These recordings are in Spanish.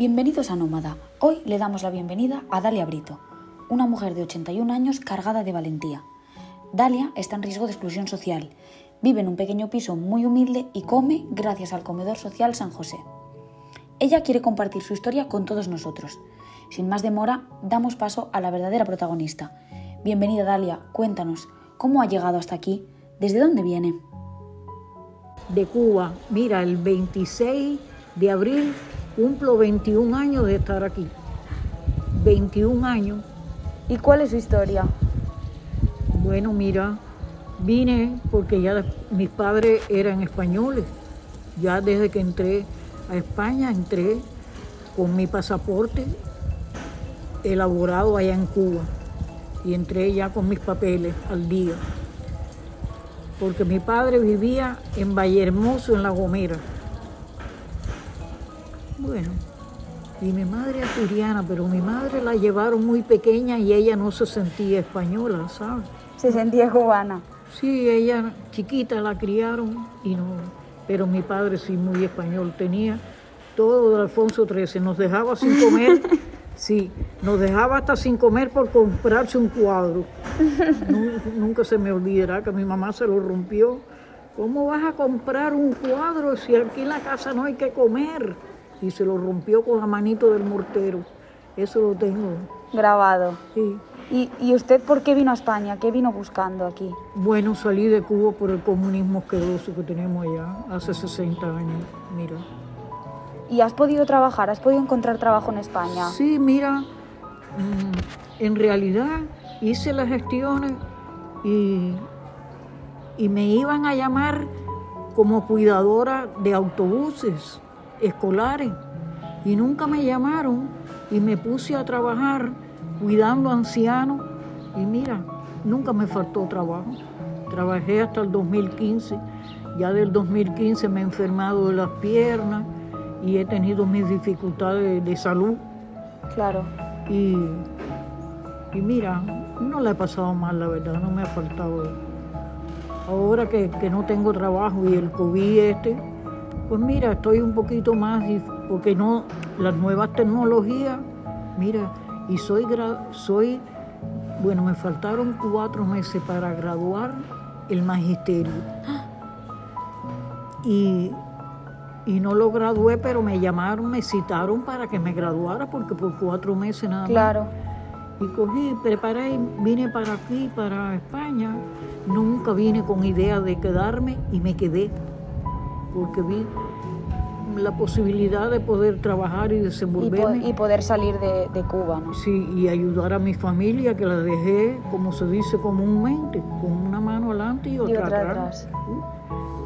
Bienvenidos a Nómada. Hoy le damos la bienvenida a Dalia Brito, una mujer de 81 años cargada de valentía. Dalia está en riesgo de exclusión social, vive en un pequeño piso muy humilde y come gracias al comedor social San José. Ella quiere compartir su historia con todos nosotros. Sin más demora, damos paso a la verdadera protagonista. Bienvenida Dalia, cuéntanos, ¿cómo ha llegado hasta aquí? ¿Desde dónde viene? De Cuba, mira, el 26 de abril cumplo 21 años de estar aquí. 21 años. ¿Y cuál es su historia? Bueno, mira, vine porque ya mis padres eran españoles. Ya desde que entré a España, entré con mi pasaporte elaborado allá en Cuba. Y entré ya con mis papeles al día. Porque mi padre vivía en Valle Hermoso, en La Gomera. Bueno, y mi madre es pero mi madre la llevaron muy pequeña y ella no se sentía española, ¿sabes? Se sentía cubana. Sí, ella chiquita la criaron y no, pero mi padre sí muy español tenía todo de Alfonso XIII, nos dejaba sin comer, sí, nos dejaba hasta sin comer por comprarse un cuadro. nunca, nunca se me olvidará que mi mamá se lo rompió. ¿Cómo vas a comprar un cuadro si aquí en la casa no hay que comer? Y se lo rompió con la manito del mortero. Eso lo tengo. Grabado. Sí. ¿Y, ¿Y, usted por qué vino a España? ¿Qué vino buscando aquí? Bueno, salí de Cuba por el comunismo asqueroso que tenemos allá hace 60 años, mira. ¿Y has podido trabajar? ¿Has podido encontrar trabajo en España? Sí, mira, mm, en realidad hice las gestiones y, y me iban a llamar como cuidadora de autobuses escolares y nunca me llamaron y me puse a trabajar cuidando ancianos y mira, nunca me faltó trabajo. Trabajé hasta el 2015, ya del 2015 me he enfermado de las piernas y he tenido mis dificultades de salud. Claro. Y, y mira, no la he pasado mal, la verdad, no me ha faltado. Ahora que, que no tengo trabajo y el COVID este, pues mira, estoy un poquito más, porque no, las nuevas tecnologías, mira, y soy, soy, bueno, me faltaron cuatro meses para graduar el magisterio. Y, y no lo gradué, pero me llamaron, me citaron para que me graduara, porque por cuatro meses nada más. Claro. Y cogí, preparé, vine para aquí, para España. Nunca vine con idea de quedarme y me quedé porque vi la posibilidad de poder trabajar y desenvolverme. Y, poder salir de, Cuba, ¿no? Sí, y ayudar a mi familia, que la dejé, como se dice comúnmente, con una mano adelante y otra, atrás.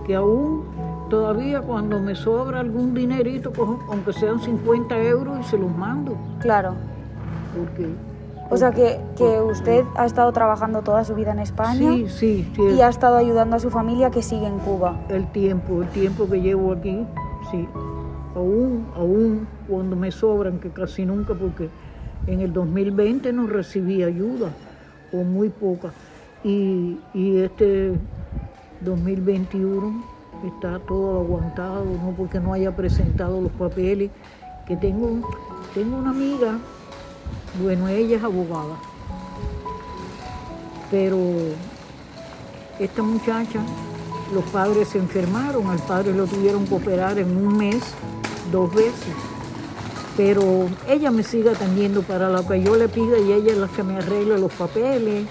Que aún todavía cuando me sobra algún dinerito, aunque sean 50 euros, y se los mando. Claro. Porque o sea que, que, usted ha estado trabajando toda su vida en España sí, sí, sí, y ha estado ayudando a su familia que sigue en Cuba. El tiempo, el tiempo que llevo aquí, sí. Aún, aún cuando me sobran, que casi nunca, porque en el 2020 no recibí ayuda, o muy poca. Y, y este 2021 está todo aguantado, no porque no haya presentado los papeles, que tengo, tengo una amiga bueno, ella es abogada, pero esta muchacha, los padres se enfermaron, al padre lo tuvieron que operar en un mes, dos veces. Pero ella me sigue atendiendo para lo que yo le pida y ella es la que me arregla los papeles.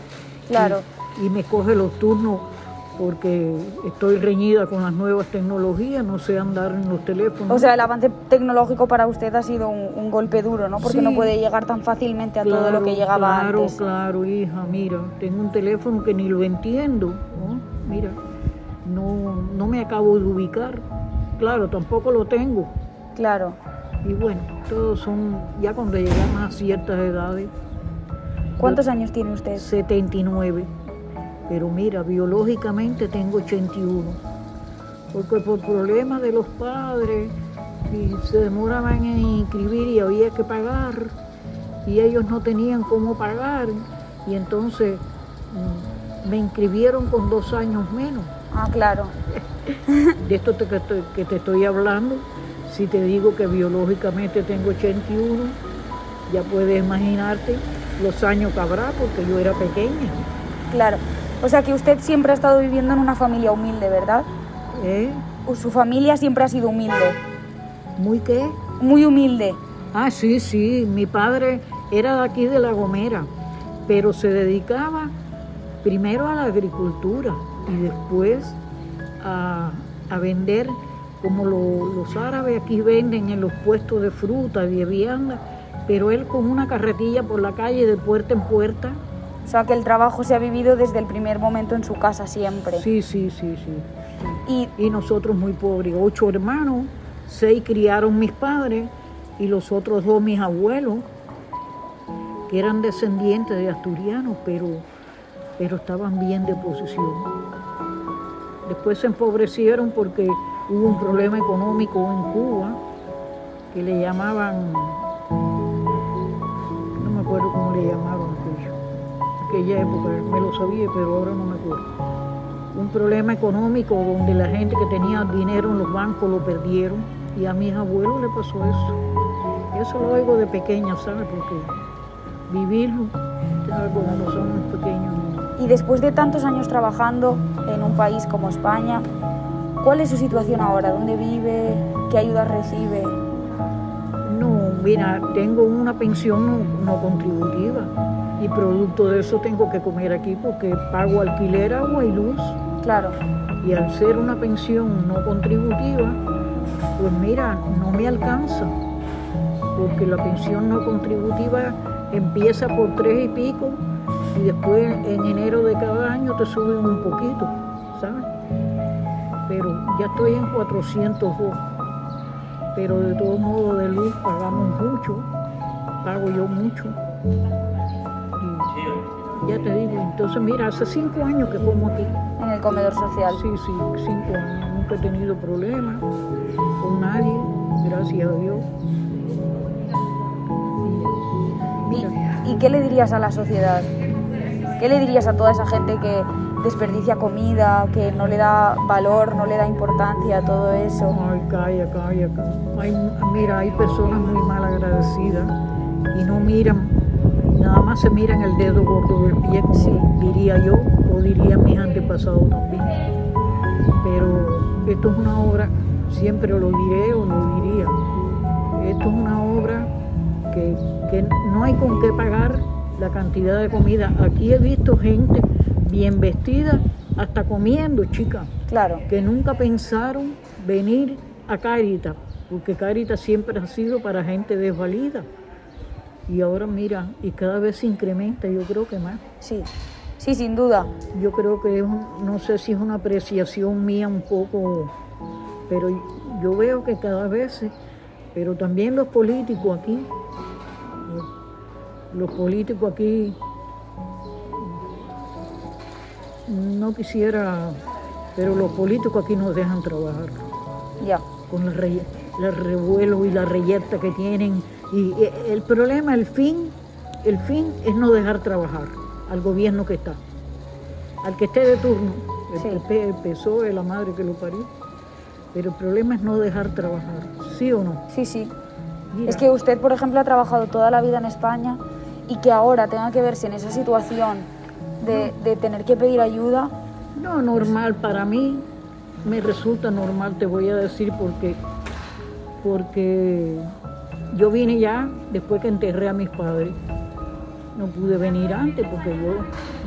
Claro. y me coge los turnos porque estoy reñida con las nuevas tecnologías, no sé andar en los teléfonos. O sea, el avance tecnológico para usted ha sido un, golpe duro, ¿no? Porque no puede llegar tan fácilmente a todo lo que llegaba antes. Claro, claro, hija, mira, tengo un teléfono que ni lo entiendo, ¿no? Mira, no, no me acabo de ubicar. Claro, tampoco lo tengo. Claro. Y bueno, todos son, ya cuando llegamos a ciertas edades. ¿Cuántos años tiene usted? 79. Pero mira, biológicamente tengo 81. Porque por problemas de los padres y se demoraban en inscribir y había que pagar y ellos no tenían cómo pagar y entonces mm, me inscribieron con dos años menos. Ah, claro. De esto que, te, que te estoy hablando, Si te digo que biológicamente tengo 81, ya puedes imaginarte los años que habrá porque yo era pequeña. Claro. O sea que usted siempre ha estado viviendo en una familia humilde, ¿verdad? ¿Eh? Su familia siempre ha sido humilde. ¿Muy qué? Muy humilde. Ah, sí, sí. Mi padre era de aquí de La Gomera, pero se dedicaba primero a la agricultura y después a, a vender como lo- los árabes aquí venden en los puestos de fruta, de vianda, pero él con una carretilla por la calle de puerta en puerta. O sea que el trabajo se ha vivido desde el primer momento en su casa siempre. Sí, sí, sí, sí. Y Y nosotros muy pobres, ocho hermanos, seis criaron mis padres y los otros dos mis abuelos, que eran descendientes de asturianos, pero, pero estaban bien de posición. Después se empobrecieron porque hubo un problema económico en Cuba que le llamaban, no me acuerdo cómo le llamaban. Aquella época me lo sabía, pero ahora no me acuerdo un problema económico donde la gente que tenía dinero en los bancos lo perdieron y a mis abuelos le pasó eso. Eso lo oigo de pequeña, ¿sabes? Porque vivirlo, ¿sabes? Cuando somos pequeños. Y después de tantos años trabajando en un país como España, ¿cuál es su situación ahora? ¿Dónde vive? ¿Qué ayuda recibe? No, mira, tengo una pensión no, no contributiva y producto de eso tengo que comer aquí porque pago alquiler, agua y luz. Claro, Y al ser una pensión no contributiva, pues mira, no me alcanza, porque la pensión no contributiva empieza por tres y pico y después en enero de cada año te suben un poquito, ¿sabes? Pero ya estoy en 402, pero de todos modos de luz pagamos mucho, pago yo mucho. Ya te digo, entonces mira, hace cinco años que como aquí. en el comedor social. Sí, sí, cinco años. Nunca he tenido problemas con nadie, gracias a Dios. ¿Y, y qué le dirías a la sociedad? ¿Qué le dirías a toda esa gente que desperdicia comida, que no le da valor, no le da importancia a todo eso? ay, calla, calla, calla. Hay- mira, hay personas muy mal agradecidas y no miran, nada más se miran el dedo gordo del pie, como Sí. diría yo, o diría mis antepasados también. Pero esto es una obra, siempre lo diré o lo diría, esto es una obra que, que no hay con qué pagar la cantidad de comida. Aquí he visto gente bien vestida, hasta comiendo, chica Claro, que nunca pensaron venir a Caritas, porque Caritas siempre ha sido para gente desvalida. Y ahora mira, y cada vez se incrementa, yo creo que más. sí, sí, sin duda. Yo creo que es, un- no sé si es una apreciación mía un poco, pero yo veo que cada vez, pero también los políticos aquí, los- los políticos aquí, no quisiera, pero los políticos aquí nos dejan trabajar Ya, con el, re- el revuelo y la reyerta que tienen. Y el problema, el fin, el fin es no dejar trabajar al gobierno que está, al que esté de turno, el, Sí. PP, el PSOE, la madre que lo parió. Pero el problema es no dejar trabajar, ¿sí o no? sí, sí. Mira, Es que usted, por ejemplo, ha trabajado toda la vida en España y que ahora tenga que verse en esa situación de, de tener que pedir ayuda, No, normal para mí, me resulta normal, te voy a decir, porque, porque yo vine ya después que enterré a mis padres. No pude venir antes porque yo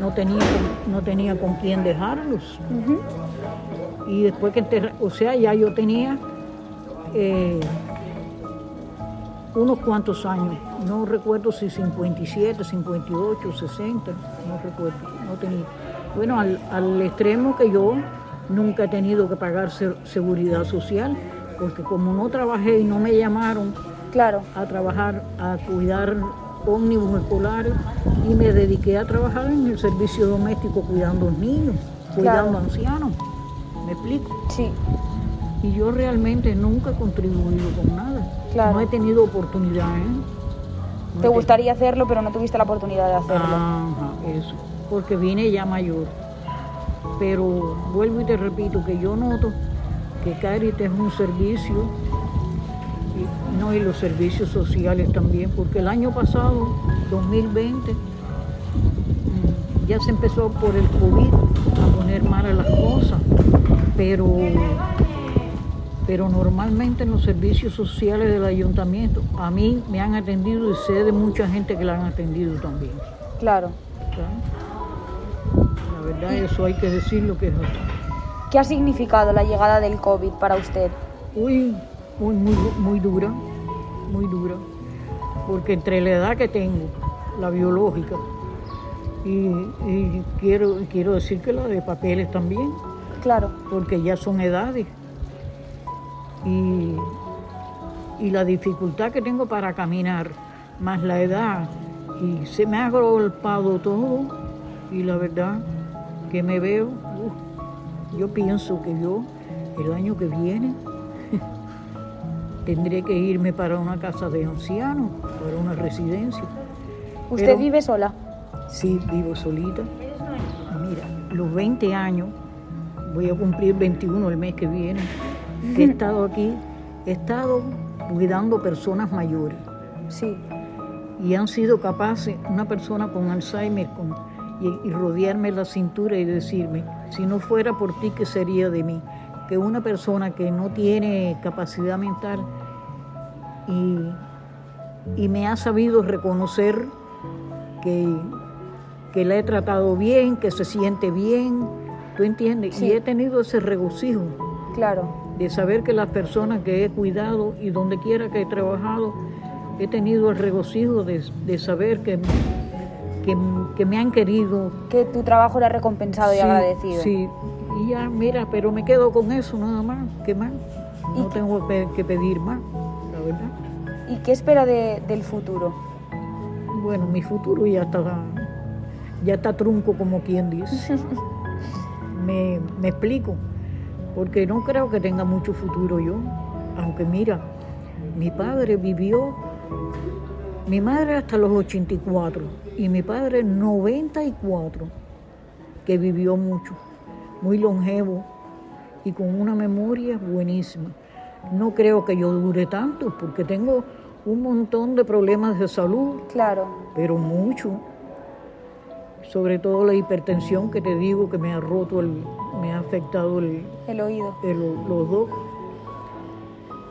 no tenía, con- no tenía con quién dejarlos. Y después que enterré, o sea, ya yo tenía eh, unos cuantos años, no recuerdo si 57, 58, 60, no recuerdo, no tenía. Bueno, al, al extremo que yo nunca he tenido que pagar se- seguridad social, porque como no trabajé y no me llamaron claro, a trabajar, a cuidar ómnibus escolares y me dediqué a trabajar en el servicio doméstico cuidando niños, cuidando Claro. ancianos. ¿Me explico? sí, Y yo realmente nunca he contribuido con nada. Claro. No he tenido oportunidad, ¿eh? No te gustaría hacerlo, pero no tuviste la oportunidad de hacerlo. Ajá, eso. Porque vine ya mayor. Pero vuelvo y te repito que yo noto que Caritas es un servicio Y, no, y los servicios sociales también, porque el año pasado, 2020, mm, ya se empezó por el COVID a poner mal a las cosas, pero, pero normalmente en los servicios sociales del ayuntamiento, a mí me han atendido y sé de mucha gente que la han atendido también. Claro. ¿sabes? Verdad, eso hay que decirlo que es así. ¿Qué ha significado la llegada del COVID para usted? Uy, muy, muy, muy dura, muy dura, porque entre la edad que tengo, la biológica, y, y quiero, quiero decir que la de papeles también, Claro. porque ya son edades, y, y la dificultad que tengo para caminar, más la edad, y se me ha agolpado todo, y la verdad que me veo, uf, yo pienso que yo el año que viene tendré que irme para una casa de ancianos, para una residencia. ¿Usted Pero- vive sola? Sí, vivo solita. Mira, los 20 años, voy a cumplir 21 el mes que viene, que he estado aquí, he estado cuidando personas mayores Sí. y han sido capaces, una persona con Alzheimer, con, y, y rodearme la cintura y decirme, si no fuera por ti, ¿qué sería de mí? Que una persona que no tiene capacidad mental y, y me ha sabido reconocer que, que la he tratado bien, que se siente bien, ¿tú entiendes? Sí. Y he tenido ese regocijo Claro. de saber que las personas que he cuidado y donde quiera que he trabajado, he tenido el regocijo de, de saber que, que, que me han querido. Que tu trabajo era recompensado y Sí, agradecido. Sí, y ya, mira, pero me quedo con eso nada más, ¿qué más? ¿Y No tengo que pedir más, la verdad. ¿Y qué espera de- del futuro? Bueno, mi futuro ya está, ya está trunco, como quien dice. me, me explico, porque no creo que tenga mucho futuro yo. Aunque mira, mi padre vivió, mi madre hasta los 84 y mi padre 94, que vivió mucho, muy longevo y con una memoria buenísima. No creo que yo dure tanto, porque tengo un montón de problemas de salud Claro. pero mucho. Sobre todo la hipertensión que te digo que me ha roto, el, me ha afectado el, El oído. el- los dos.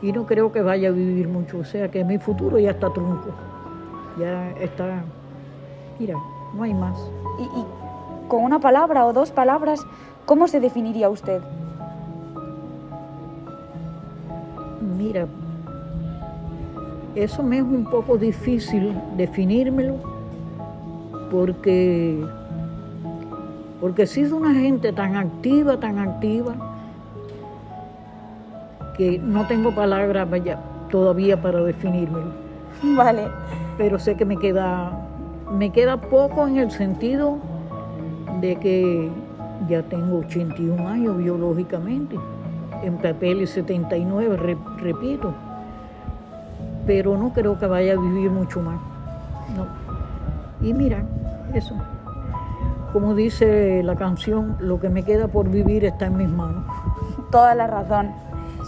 Y no creo que vaya a vivir mucho, o sea que mi futuro ya está trunco. Ya está, mira, no hay más. Y, y con una palabra o dos palabras, ¿cómo se definiría usted? Mira, eso me es un poco difícil definírmelo porque, porque he sido una gente tan activa, tan activa, que no tengo palabras todavía para definírmelo. Vale. Pero sé que me queda, me queda poco en el sentido de que ya tengo 81 años biológicamente, en papeles 79, re- repito, pero no creo que vaya a vivir mucho más. No. Y mira, eso. Como dice la canción, lo que me queda por vivir está en mis manos. Toda la razón.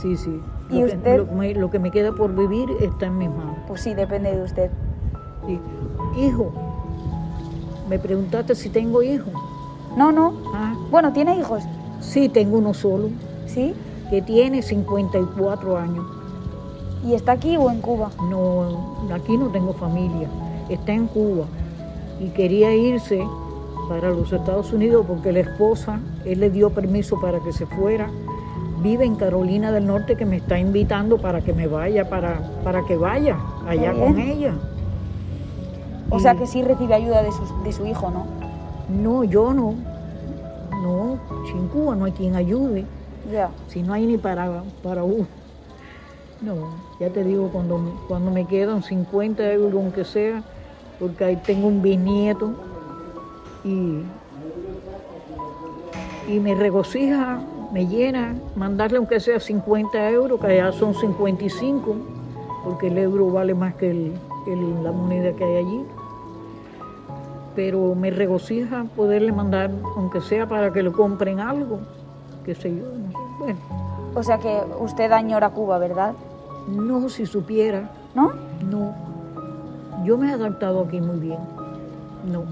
Sí, sí. ¿Y Lo, que, usted? lo que me- lo que me queda por vivir está en mis manos. Pues sí, depende de usted. Sí. Hijo, me preguntaste si tengo hijo. No, no. Ah, Bueno, ¿tiene hijos? sí, tengo uno solo, ¿Sí? que tiene 54 años. ¿Y está aquí o en Cuba? No, aquí no tengo familia, está en Cuba y quería irse para los Estados Unidos porque la esposa, él le dio permiso para que se fuera. Vive en Carolina del Norte que me está invitando para que me vaya, para, para que vaya allá con ella. O Y- sea que sí recibe ayuda de su, de su hijo, ¿no? No, yo no. No, sin Cuba no hay quien ayude. Ya. Si no hay ni para, para uno. No, ya te digo, cuando, cuando me quedan 50 euros, aunque sea, porque ahí tengo un bisnieto y, y me regocija, me llena, mandarle aunque sea 50 euros, que allá son 55, porque el euro vale más que el- el- la moneda que hay allí. Pero me regocija poderle mandar, aunque sea para que le compren algo, qué sé yo, no sé. Bueno, O sea que usted añora Cuba, ¿verdad? No, si supiera. ¿No? No. Yo me he adaptado aquí muy bien. No.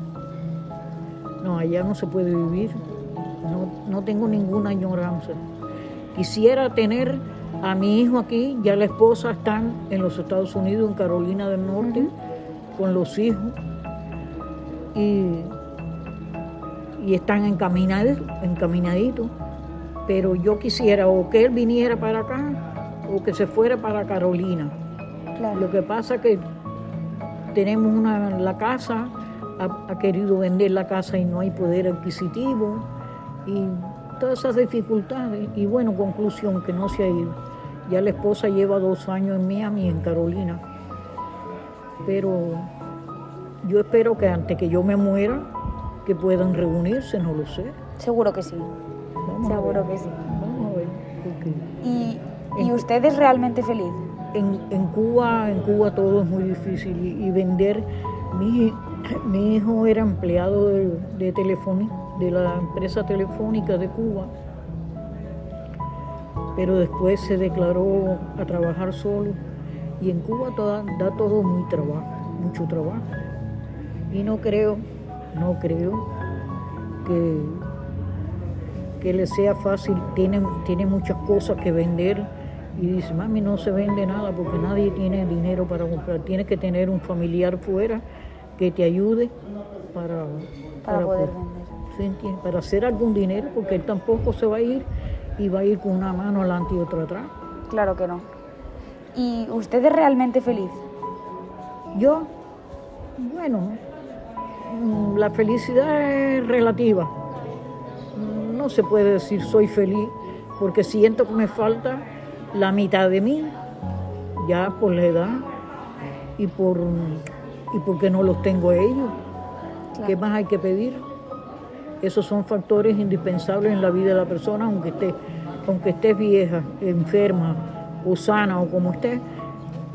No, allá no se puede vivir. No, no tengo ninguna añoranza. Quisiera tener a mi hijo aquí, ya la esposa están en los Estados Unidos, en Carolina del Norte, con los hijos. Y, y están encaminados, encaminaditos. Pero yo quisiera o que él viniera para acá o que se fuera para Carolina. Claro. Lo que pasa que tenemos una la casa, ha, ha querido vender la casa y no hay poder adquisitivo y todas esas dificultades. Y bueno, conclusión, que no se ha ido. Ya la esposa lleva dos años en Miami, en Carolina. Pero yo espero que antes que yo me muera, que puedan reunirse, no lo sé. Seguro que sí. Vamos Seguro que sí. Vamos a ver. porque ¿Y, y usted es realmente feliz? en, en Cuba, en Cuba todo es muy difícil y, y vender. Mi, mi hijo era empleado de, de telefonía, de la empresa telefónica de Cuba, pero después se declaró a trabajar solo y en Cuba toda- da todo muy trabajo, mucho trabajo. Y no creo, no creo que, que le sea fácil, tiene, tiene muchas cosas que vender y dice, mami, no se vende nada porque nadie tiene dinero para comprar, tienes que tener un familiar fuera que te ayude para, Para poder vender. Para hacer algún dinero porque él tampoco se va a ir y va a ir con una mano adelante y otra atrás. Claro que no. ¿Y usted es realmente feliz? Yo, bueno, mm, la felicidad es relativa. No se puede decir soy feliz porque siento que me falta la mitad de mí, ya por la edad y por y porque no los tengo a ellos. Claro. ¿Qué más hay que pedir? Esos son factores indispensables en la vida de la persona, aunque esté, aunque estés vieja, enferma o sana o como estés,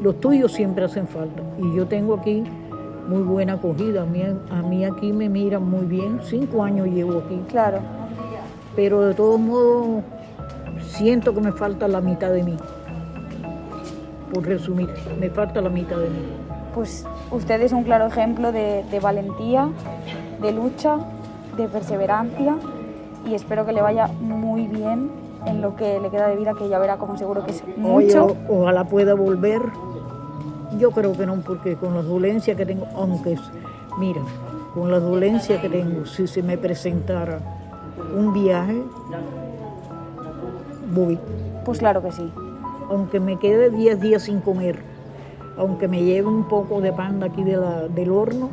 los tuyos siempre hacen falta. Y yo tengo aquí muy buena acogida. A mí, a mí aquí me miran muy bien. Cinco años llevo aquí. Claro. Pero de todos modos, siento que me falta la mitad de mí. Por resumir, me falta la mitad de mí. Pues usted es un claro ejemplo de, de valentía, de lucha, de perseverancia y espero que le vaya muy bien en lo que le queda de vida, que ya verá como seguro que es Oye, mucho. o- ojalá pueda volver. Yo creo que no, porque con las dolencias que tengo, aunque, mira, con las dolencias que tengo, si se me presentara un viaje, voy. Pues claro que sí. Aunque me quede 10 días sin comer, aunque me lleve un poco de pan de aquí de la- del horno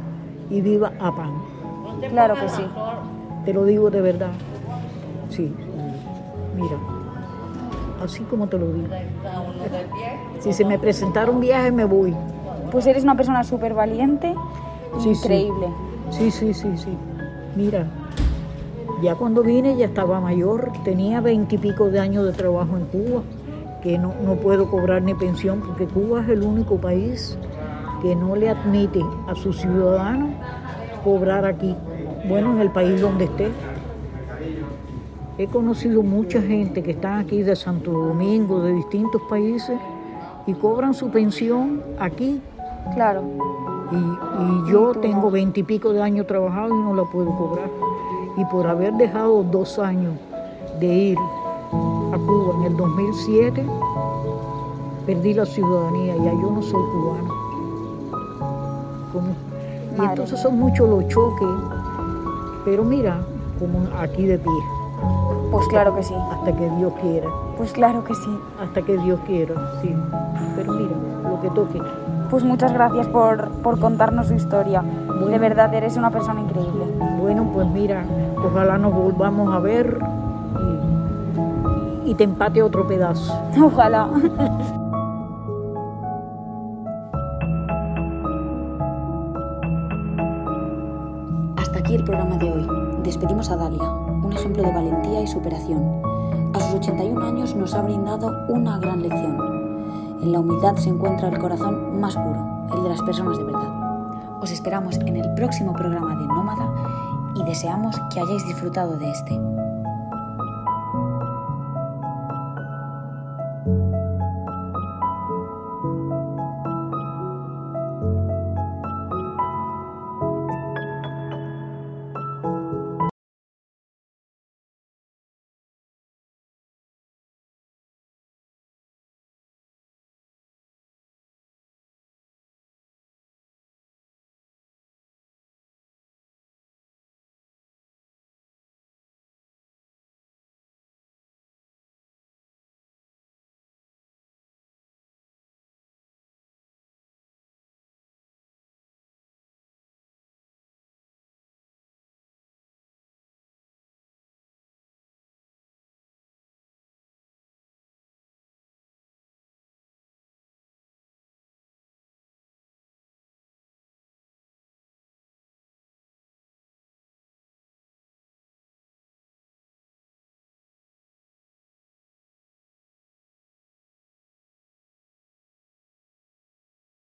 y viva a pan. Claro que sí. Te lo digo de verdad. Sí, mira, así como te lo digo. Si se me presentara un viaje, me voy. Pues eres una persona súper valiente, Sí, sí. increíble. Sí, sí, sí, sí. Mira, ya cuando vine ya estaba mayor, tenía veintipico de años de trabajo en Cuba, que no, no puedo cobrar ni pensión porque Cuba es el único país que no le admite a sus ciudadanos cobrar aquí, bueno, en el país donde esté. He conocido mucha gente que están aquí de Santo Domingo, de distintos países, y cobran su pensión aquí Claro. y, y yo tengo veintipico de años trabajado y no la puedo cobrar. Y por haber dejado dos años de ir a Cuba en el 2007, perdí la ciudadanía, ya yo no soy cubano. Como- y entonces son muchos los choques, pero mira, como aquí de pie, Pues claro que sí. hasta que Dios quiera, Pues claro que sí. hasta que Dios quiera, sí. Pero mira, lo que toque. Pues muchas gracias por, por contarnos su historia. De verdad, eres una persona increíble. Bueno, pues mira, ojalá nos volvamos a ver y, y te empate otro pedazo. Ojalá. a Dalia, un ejemplo de valentía y superación. A sus 81 años nos ha brindado una gran lección. En la humildad se encuentra el corazón más puro, el de las personas de verdad. Os esperamos en el próximo programa de Nómada y deseamos que hayáis disfrutado de este.